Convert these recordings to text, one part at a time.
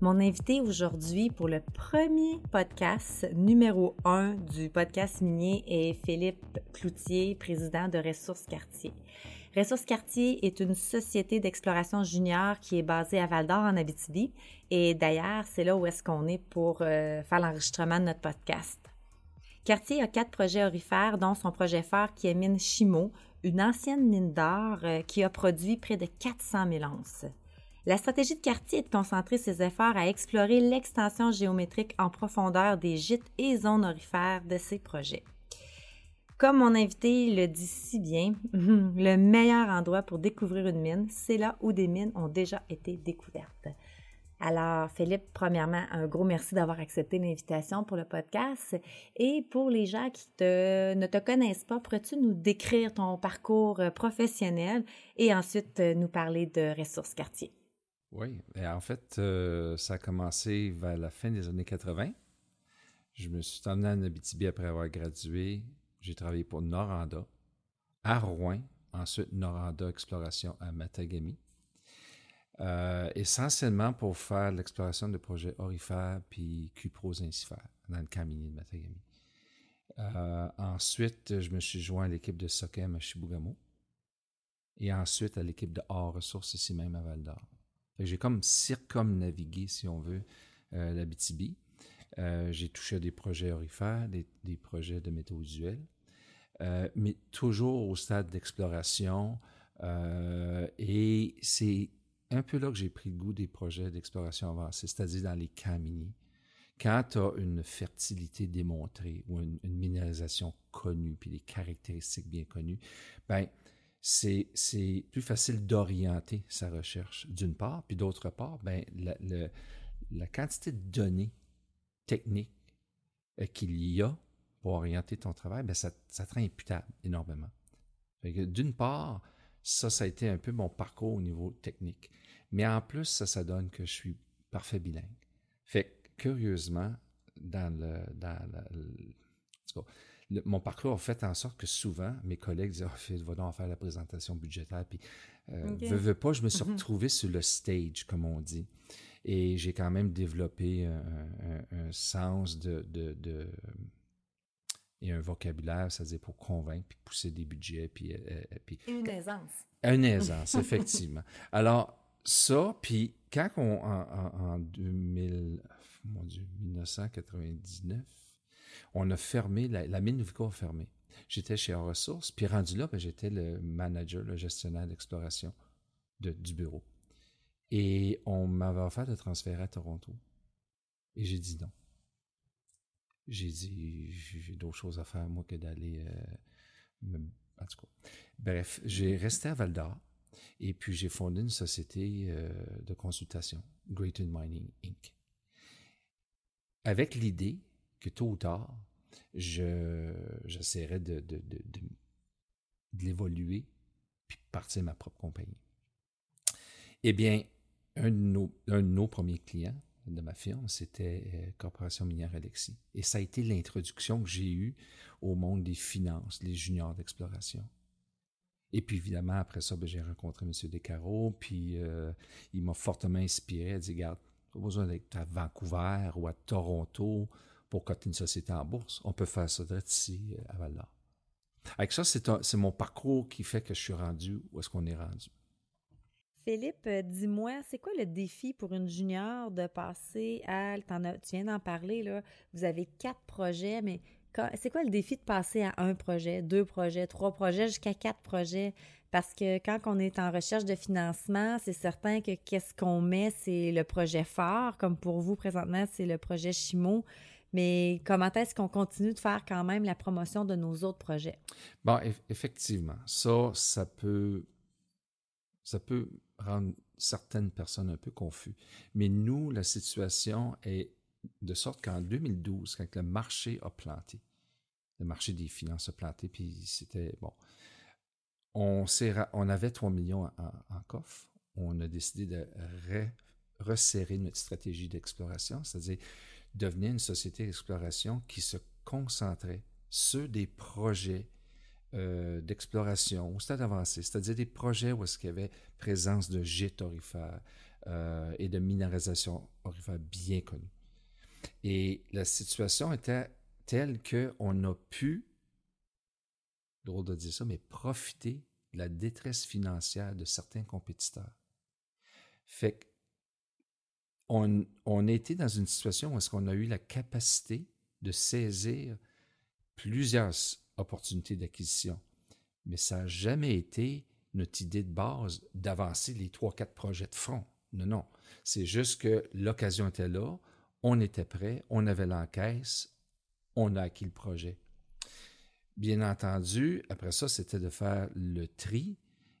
Mon invité aujourd'hui pour le premier podcast numéro un du podcast minier est Philippe Cloutier, président de Ressources Quartier. Ressources Quartier est une société d'exploration junior qui est basée à Val-d'Or en Abitibi. Et d'ailleurs, c'est là où est-ce qu'on est pour euh, faire l'enregistrement de notre podcast. Quartier a quatre projets orifères, dont son projet phare qui est Mine Chimo, une ancienne mine d'or euh, qui a produit près de 400 000 onces. La stratégie de quartier est de concentrer ses efforts à explorer l'extension géométrique en profondeur des gîtes et zones orifères de ses projets. Comme mon invité le dit si bien, le meilleur endroit pour découvrir une mine, c'est là où des mines ont déjà été découvertes. Alors, Philippe, premièrement, un gros merci d'avoir accepté l'invitation pour le podcast. Et pour les gens qui ne te connaissent pas, pourrais-tu nous décrire ton parcours professionnel et ensuite nous parler de ressources quartier? Oui, en fait, euh, ça a commencé vers la fin des années 80. Je me suis emmené en Abitibi après avoir gradué. J'ai travaillé pour Noranda à Rouen, ensuite Noranda Exploration à Matagami. Euh, essentiellement pour faire l'exploration de projets orifères puis cupros incifères dans le camp de Matagami. Euh, ensuite, je me suis joint à l'équipe de Sokem à Chibougamau et ensuite à l'équipe de Hors Ressources ici même à Val d'Or. J'ai comme circumnavigué, si on veut, euh, la BTB. Euh, j'ai touché à des projets orifères, des, projets de métaux usuels, euh, mais toujours au stade d'exploration. et c'est un peu là que j'ai pris le goût des projets d'exploration avancée, c'est-à-dire dans les camps. Quand tu as une fertilité démontrée ou une, une minéralisation connue, puis des caractéristiques bien connues, ben c'est plus facile d'orienter sa recherche, d'une part, puis d'autre part, ben, la, la, quantité de données techniques euh, qu'il y a pour orienter ton travail, ben, ça, ça te rend imputable énormément. D'une part, ça, ça a été un peu mon parcours au niveau technique. Mais en plus, ça, ça donne que je suis parfait bilingue. Fait curieusement, dans le, dans le, mon parcours a fait en sorte que souvent, mes collègues disaient oh, va donc faire la présentation budgétaire. Puis, euh, veux, pas, je me suis mhm. retrouvé sur le stage, comme on dit. Et j'ai quand même développé un, sens de, de, et un vocabulaire, c'est-à-dire pour convaincre, puis pousser des budgets. Puis, euh, euh, puis, une aisance. Une aisance, effectivement. Alors, ça, puis quand on, en, en 2000, mon Dieu, 1999, on a fermé, la, mine Vico a fermé. J'étais chez Ressources, puis rendu là, ben, j'étais le manager, le gestionnaire d'exploration du bureau. Et on m'avait offert de transférer à Toronto. Et j'ai dit non. J'ai dit, j'ai d'autres choses à faire, moi, que d'aller. Euh, en tout. Bref, j'ai resté à Val d'Or. Et puis, j'ai fondé une société euh, de consultation, Great Mining Inc. Avec l'idée que tôt ou tard, j'essaierai de, de, de, de, puis partir ma propre compagnie. Eh bien, un de nos, un de nos premiers clients de ma firme, c'était euh, Corporation minière Alexis. Et ça a été l'introduction que j'ai eue au monde des finances, les juniors d'exploration. Et puis évidemment, après ça, ben, j'ai rencontré M. Descarreaux, puis euh, il m'a fortement inspiré. Il a dit, regarde, pas besoin d'être à Vancouver ou à Toronto pour coter une société en bourse. On peut faire ça direct ici euh, à Val. Avec ça, c'est mon parcours qui fait que je suis rendu où est-ce qu'on est rendu. Philippe, euh, dis-moi, c'est quoi le défi pour une junior de passer à, tu viens d'en parler, là, vous avez quatre projets, mais c'est quoi le défi de passer à un projet, deux projets, trois projets, jusqu'à quatre projets? Parce que quand on est en recherche de financement, c'est certain que qu'est-ce qu'on met, c'est le projet phare, comme pour vous présentement, c'est le projet Chimo. Mais comment est-ce qu'on continue de faire quand même la promotion de nos autres projets? Bon, effectivement, ça, ça peut, ça peut rendre certaines personnes un peu confus. Mais nous, la situation est de sorte qu'en 2012, quand le marché a planté, le marché des finances a planté, puis c'était, bon, on, on avait 3 millions en, coffre. On a décidé de resserrer notre stratégie d'exploration, c'est-à-dire devenir une société d'exploration qui se concentrait sur des projets euh, d'exploration au stade avancé, c'est-à-dire des projets où est-ce qu'il y avait présence de gîtes orifères euh, et de minéralisation orifère bien connue. Et la situation était telle qu'on a pu, drôle de dire ça, mais profiter de la détresse financière de certains compétiteurs. Fait on a été dans une situation où est-ce qu'on a eu la capacité de saisir plusieurs opportunités d'acquisition. Mais ça n'a jamais été notre idée de base d'avancer les trois, quatre projets de front. Non, non. C'est juste que l'occasion était là, on était prêt, on avait l'encaisse, on a acquis le projet. Bien entendu, après ça, c'était de faire le tri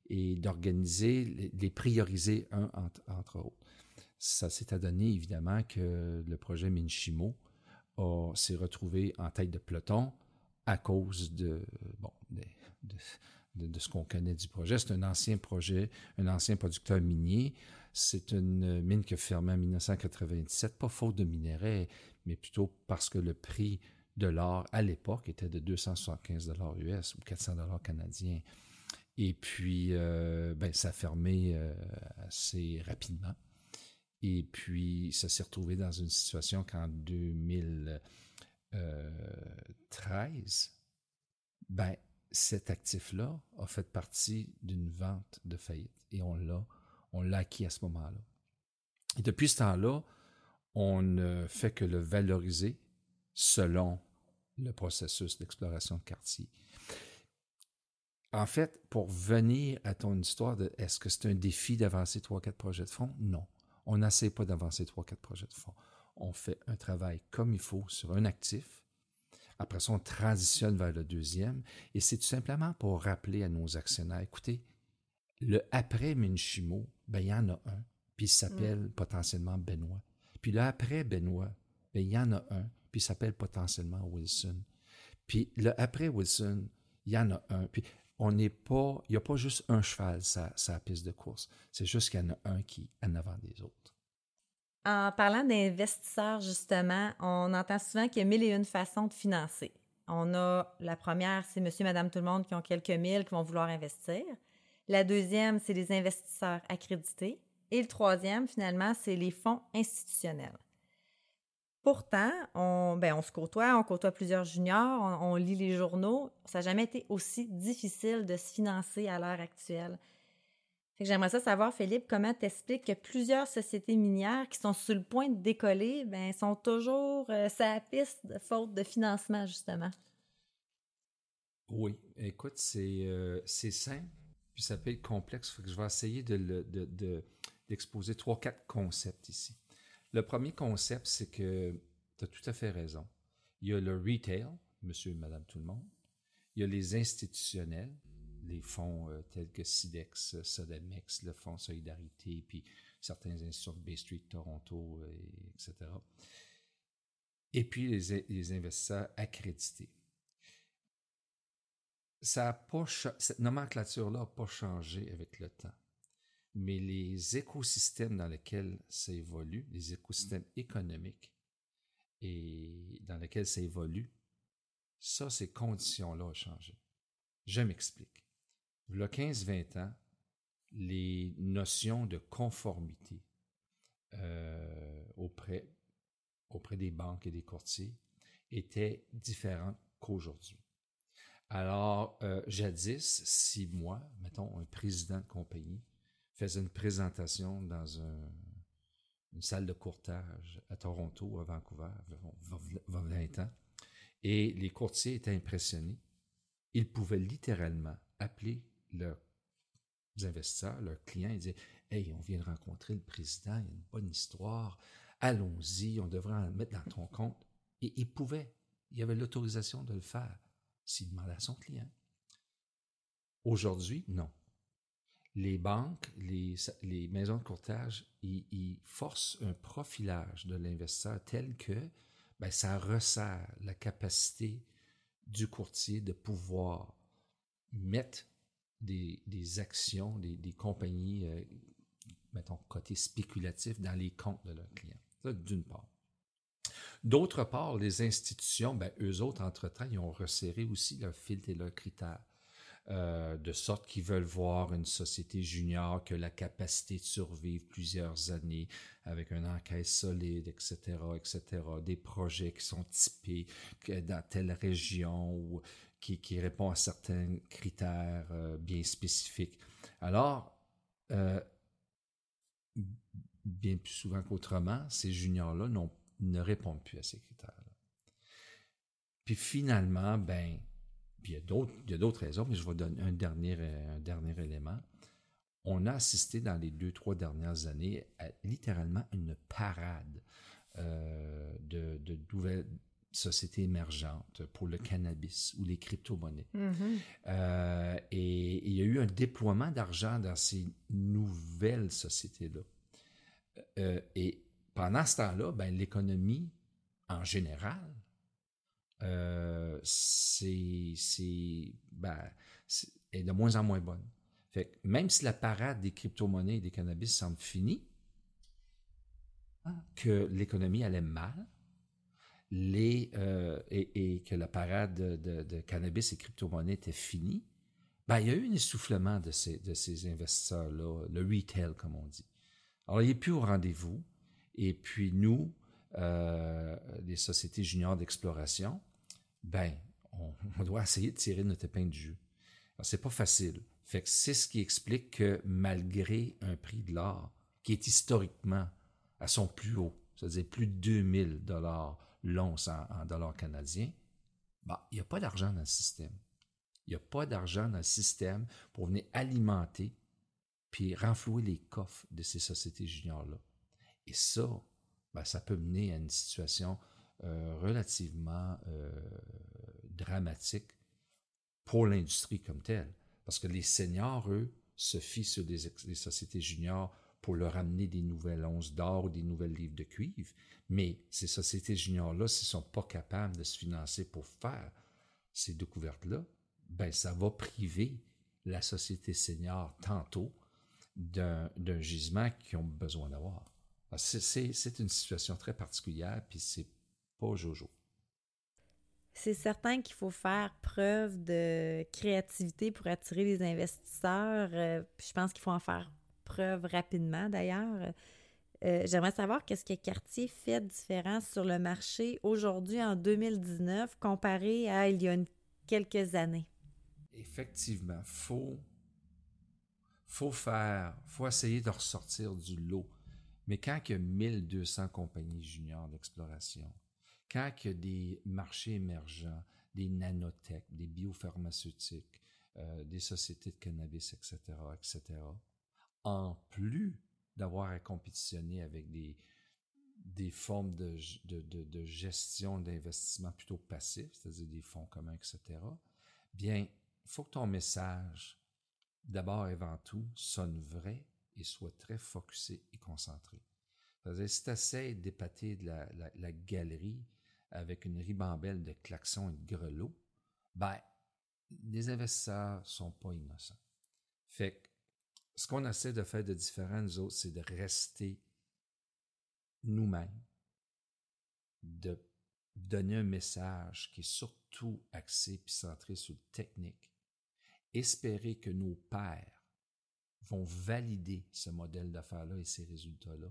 et d'organiser, les, prioriser un entre, autres. Ça s'est adonné évidemment que le projet Minchimo s'est retrouvé en tête de peloton à cause de, bon, de, ce qu'on connaît du projet. C'est un ancien projet, un ancien producteur minier. C'est une mine qui a fermé en 1997, pas faute de minerais, mais plutôt parce que le prix de l'or à l'époque était de 275 dollars US ou 400 dollars canadiens. Et puis, euh, ben, ça a fermé euh, assez rapidement. Et puis, ça s'est retrouvé dans une situation qu'en 2000, 13, ben, cet actif-là a fait partie d'une vente de faillite et on l'a, on l'a acquis à ce moment-là. Et depuis ce temps-là, on ne fait que le valoriser selon le processus d'exploration de quartier. En fait, pour venir à ton histoire de est-ce que c'est un défi d'avancer trois, quatre projets de fonds? Non. On n'essaie pas d'avancer trois, quatre projets de fonds. On fait un travail comme il faut sur un actif après ça, on transitionne vers le deuxième. Et c'est tout simplement pour rappeler à nos actionnaires, écoutez, le après Minchimo, ben, il y en a un, puis il s'appelle mm. potentiellement Benoît. Puis le après Benoît, ben, il y en a un, puis il s'appelle potentiellement Wilson. Puis le après Wilson, il y en a un. Puis on n'est pas, il n'y a pas juste un cheval sa, sa piste de course. C'est juste qu'il y en a un qui est en avant des autres. En parlant d'investisseurs, justement, on entend souvent qu'il y a mille et une façons de financer. On a la première, c'est monsieur, madame, tout le monde qui ont quelques mille qui vont vouloir investir. La deuxième, c'est les investisseurs accrédités. Et le troisième, finalement, c'est les fonds institutionnels. Pourtant, on, ben, on se côtoie, on côtoie plusieurs juniors, on lit les journaux. Ça n'a jamais été aussi difficile de se financer à l'heure actuelle. J'aimerais ça savoir, Philippe, comment t'expliques que plusieurs sociétés minières qui sont sur le point de décoller, ben, sont toujours euh, sur la piste faute de financement, justement? Oui, écoute, c'est euh, simple, puis ça peut être complexe. que je vais essayer d'exposer de, de, trois, quatre concepts ici. Le premier concept, c'est que tu as tout à fait raison. Il y a le retail, monsieur et madame tout le monde. Il y a les institutionnels, les fonds euh, tels que SIDEX, Sodemex, le Fonds Solidarité, puis certains institutions de Bay Street, Toronto, etc. Et puis les, investisseurs accrédités. Ça cette nomenclature-là n'a pas changé avec le temps. Mais les écosystèmes dans lesquels ça évolue, les écosystèmes économiques et dans lesquels ça évolue, ça, ces conditions-là ont changé. Je m'explique il y a 15-20 ans, les notions de conformité euh, auprès, auprès des banques et des courtiers étaient différentes qu'aujourd'hui. Alors, euh, jadis, si moi, mettons, un président de compagnie, faisait une présentation dans une salle de courtage à Toronto, à Vancouver, il 20 ans, et les courtiers étaient impressionnés, ils pouvaient littéralement appeler leurs investisseurs, leurs clients, ils disaient Hey, on vient de rencontrer le président, il y a une bonne histoire, allons-y, on devrait en mettre dans ton compte. Et il pouvait, il avait l'autorisation de le faire s'il demandait à son client. Aujourd'hui, non. Les banques, les, maisons de courtage, ils, forcent un profilage de l'investisseur tel que ben, ça resserre la capacité du courtier de pouvoir mettre des, actions, des, des compagnies, euh, mettons, côté spéculatif dans les comptes de leurs clients. Ça, d'une part. D'autre part, les institutions, ben, eux autres, entre-temps, ils ont resserré aussi leur filtre et leurs critères. Euh, de sorte qu'ils veulent voir une société junior qui a la capacité de survivre plusieurs années avec un enquête solide, etc., etc., des projets qui sont typés dans telle région ou qui, qui répond à certains critères euh, bien spécifiques. Alors, euh, bien plus souvent qu'autrement, ces juniors-là ne répondent plus à ces critères-là. Puis finalement, ben, puis il y a d'autres raisons, mais je vais donner un dernier, euh, un dernier élément. On a assisté dans les deux, trois dernières années à littéralement une parade euh, de, de, nouvelles sociétés émergentes pour le cannabis ou les crypto-monnaies. Mm-hmm. Euh, et, il y a eu un déploiement d'argent dans ces nouvelles sociétés-là. et pendant ce temps-là, ben, l'économie en général euh, c'est, ben, est de moins en moins bonne. Fait même si la parade des crypto-monnaies et des cannabis semble finie, que l'économie allait mal, les, euh, et, que la parade de, cannabis et crypto-monnaies était finie, ben, il y a eu un essoufflement de ces, de ces investisseurs-là, le retail, comme on dit. Alors, il n'est plus au rendez-vous. Et puis, nous, euh, les sociétés juniors d'exploration, ben, on, doit essayer de tirer notre épingle du jeu. C'est pas facile. Fait c'est ce qui explique que malgré un prix de l'or qui est historiquement à son plus haut, c'est-à-dire plus de 2000 dollars l'once en, dollars canadiens, ben, il n'y a pas d'argent dans le système. Il n'y a pas d'argent dans le système pour venir alimenter puis renflouer les coffres de ces sociétés juniors-là. Et ça, ben, ça peut mener à une situation euh, relativement euh, dramatique pour l'industrie comme telle. Parce que les seniors, eux, se fient sur des, sociétés juniors pour leur amener des nouvelles onces d'or ou des nouvelles livres de cuivre. Mais ces sociétés juniors-là, s'ils ne sont pas capables de se financer pour faire ces découvertes-là, ben ça va priver la société senior tantôt d'un gisement qu'ils ont besoin d'avoir. C'est une situation très particulière, puis c'est pas Jojo. C'est certain qu'il faut faire preuve de créativité pour attirer les investisseurs. Euh, je pense qu'il faut en faire preuve rapidement d'ailleurs. Euh, j'aimerais savoir qu'est-ce que Cartier fait différent sur le marché aujourd'hui en 2019 comparé à il y a quelques années. Effectivement, faut faut faire, faut essayer de ressortir du lot. Mais quand il y a 1200 compagnies juniors d'exploration, quand il y a des marchés émergents, des nanotech, des biopharmaceutiques, euh, des sociétés de cannabis, etc., etc., en plus d'avoir à compétitionner avec des, des formes de, de, de, gestion d'investissement plutôt passifs, c'est-à-dire des fonds communs, etc., bien, il faut que ton message, d'abord et avant tout, sonne vrai et soit très focusé et concentré. Si tu essaies d'épater la, galerie avec une ribambelle de klaxons et de grelots, ben, les investisseurs sont pas innocents. Fait que, ce qu'on essaie de faire de différent, nous autres, c'est de rester nous-mêmes, de donner un message qui est surtout axé puis centré sur le technique, espérer que nos pairs vont valider ce modèle d'affaires-là et ces résultats-là,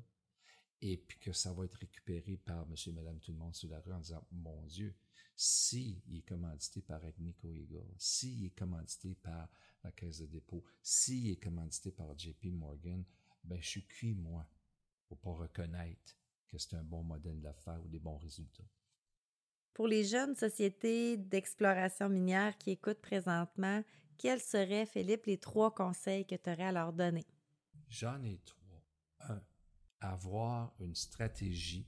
et puis que ça va être récupéré par monsieur, madame, tout le monde sur la rue en disant, mon Dieu, s'il est commandité par Agnico Eagle, s'il est commandité par la Caisse de dépôt, s'il est commandité par JP Morgan, ben, je suis cuit, moi, pour pas reconnaître que c'est un bon modèle d'affaires ou des bons résultats. Pour les jeunes sociétés d'exploration minière qui écoutent présentement, quels seraient, Philippe, les trois conseils que tu aurais à leur donner? J'en ai trois. Un, avoir une stratégie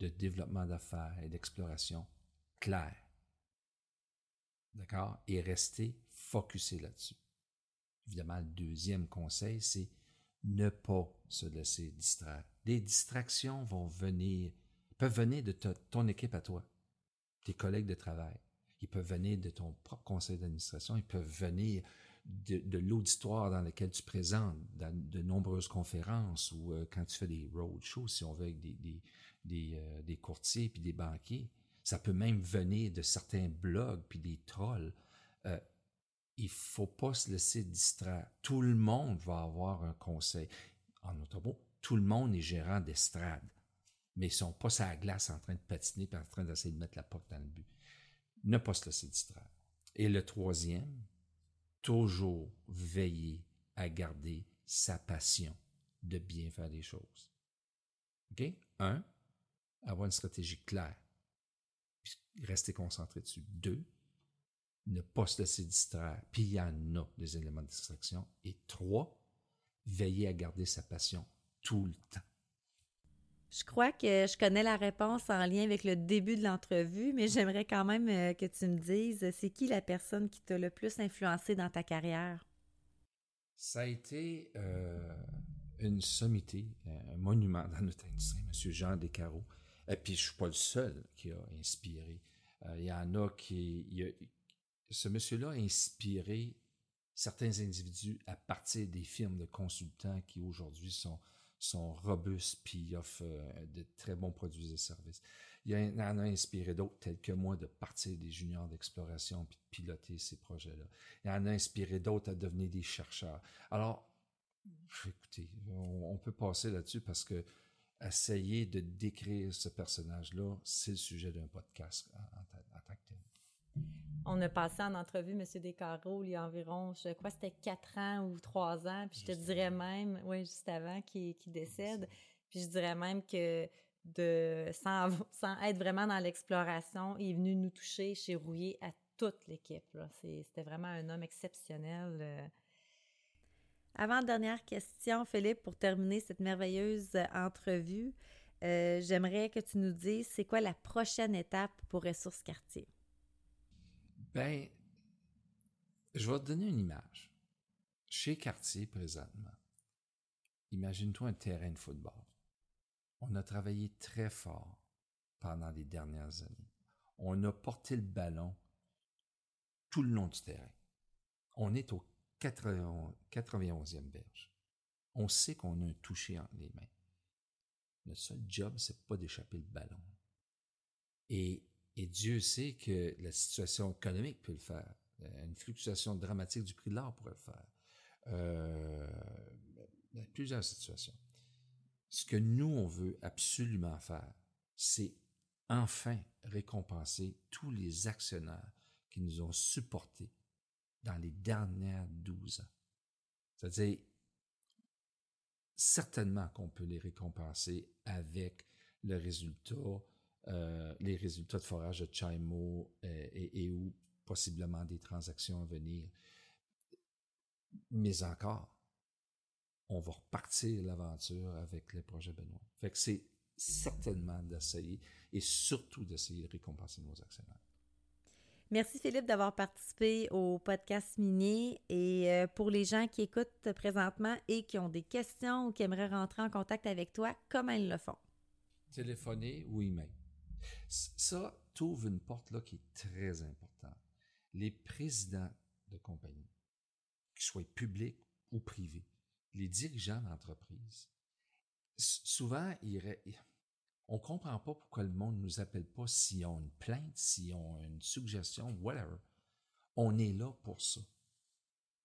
de développement d'affaires et d'exploration claire. D'accord? Et rester focusé là-dessus. Évidemment, le deuxième conseil, c'est ne pas se laisser distraire. Des distractions vont venir, peuvent venir de ton équipe à toi, tes collègues de travail. Ils peuvent venir de ton propre conseil d'administration. Ils peuvent venir de, l'auditoire dans lequel tu présentes, dans de nombreuses conférences ou euh, quand tu fais des roadshows, si on veut, avec des, des, euh, des courtiers puis des banquiers. Ça peut même venir de certains blogs puis des trolls. Euh, il faut pas se laisser distraire. Tout le monde va avoir un conseil. En automobile, tout le monde est gérant d'estrade, mais ils sont pas sur la glace en train de patiner et en train d'essayer de mettre la porte dans le but. Ne pas se laisser distraire. Et le troisième, toujours veiller à garder sa passion de bien faire les choses. OK? Un, avoir une stratégie claire. Rester concentré dessus. Deux, ne pas se laisser distraire. Puis il y en a des éléments de distraction. Et trois, veiller à garder sa passion tout le temps. Je crois que je connais la réponse en lien avec le début de l'entrevue, mais j'aimerais quand même euh, que tu me dises, c'est qui la personne qui t'a le plus influencé dans ta carrière? Ça a été euh, une sommité, un monument dans notre industrie, M. Jean Descarreaux. Et puis, je ne suis pas le seul qui a inspiré. Euh, il y en a qui... ce monsieur-là a inspiré certains individus à partir des firmes de consultants qui aujourd'hui sont sont robustes puis offrent euh, de très bons produits et services. Il y en a inspiré d'autres, tels que moi, de partir des juniors d'exploration puis de piloter ces projets-là. Il y en a inspiré d'autres à devenir des chercheurs. Alors, écoutez, on, peut passer là-dessus parce que essayer de décrire ce personnage-là, c'est le sujet d'un podcast en. On a passé en entrevue M. Descarreaux il y a environ, je crois que c'était quatre ans ou trois ans, puis je te dirais même, oui, juste avant qu'il décède, puis je dirais même que de sans, sans être vraiment dans l'exploration, il est venu nous toucher chez Rouillé à toute l'équipe. C'était vraiment un homme exceptionnel. Euh. Avant-dernière question, Philippe, pour terminer cette merveilleuse entrevue, euh, j'aimerais que tu nous dises c'est quoi la prochaine étape pour Ressources Quartier? Ben, je vais te donner une image. Chez Cartier, présentement, imagine-toi un terrain de football. On a travaillé très fort pendant les dernières années. On a porté le ballon tout le long du terrain. On est au 91e berge. On sait qu'on a un toucher entre les mains. Le seul job, c'est pas d'échapper le ballon. Et et Dieu sait que la situation économique peut le faire. Une fluctuation dramatique du prix de l'or pourrait le faire. Euh, plusieurs situations. Ce que nous, on veut absolument faire, c'est enfin récompenser tous les actionnaires qui nous ont supportés dans les dernières 12 ans. C'est-à-dire, certainement qu'on peut les récompenser avec le résultat euh, les résultats de forage de Chaimo euh, et, ou possiblement des transactions à venir. Mais encore, on va repartir l'aventure avec les projets Benoît. Fait que c'est certainement d'essayer et surtout d'essayer de récompenser nos actionnaires. Merci Philippe d'avoir participé au podcast minier et euh, pour les gens qui écoutent présentement et qui ont des questions ou qui aimeraient rentrer en contact avec toi, comment ils le font? Téléphoner ou email. Ça t'ouvre une porte là qui est très importante. Les présidents de compagnie, qu'ils soient publics ou privés, les dirigeants d'entreprise, souvent, on comprend pas pourquoi le monde nous appelle pas s'ils ont une plainte, s'ils ont une suggestion, whatever. On est là pour ça.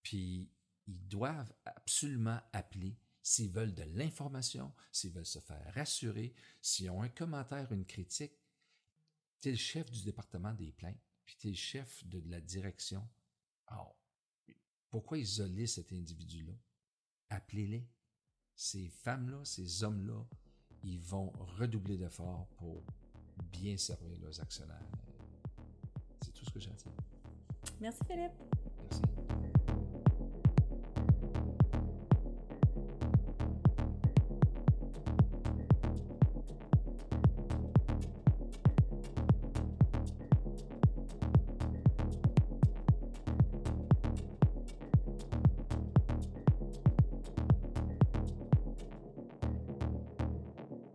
Puis, ils doivent absolument appeler s'ils veulent de l'information, s'ils veulent se faire rassurer, s'ils ont un commentaire, une critique, tu es le chef du département des plaintes, puis tu es le chef de la direction. Alors, pourquoi isoler cet individu-là? Appelez-les. Ces femmes-là, ces hommes-là, ils vont redoubler d'efforts pour bien servir leurs actionnaires. C'est tout ce que j'ai à dire. Merci Philippe.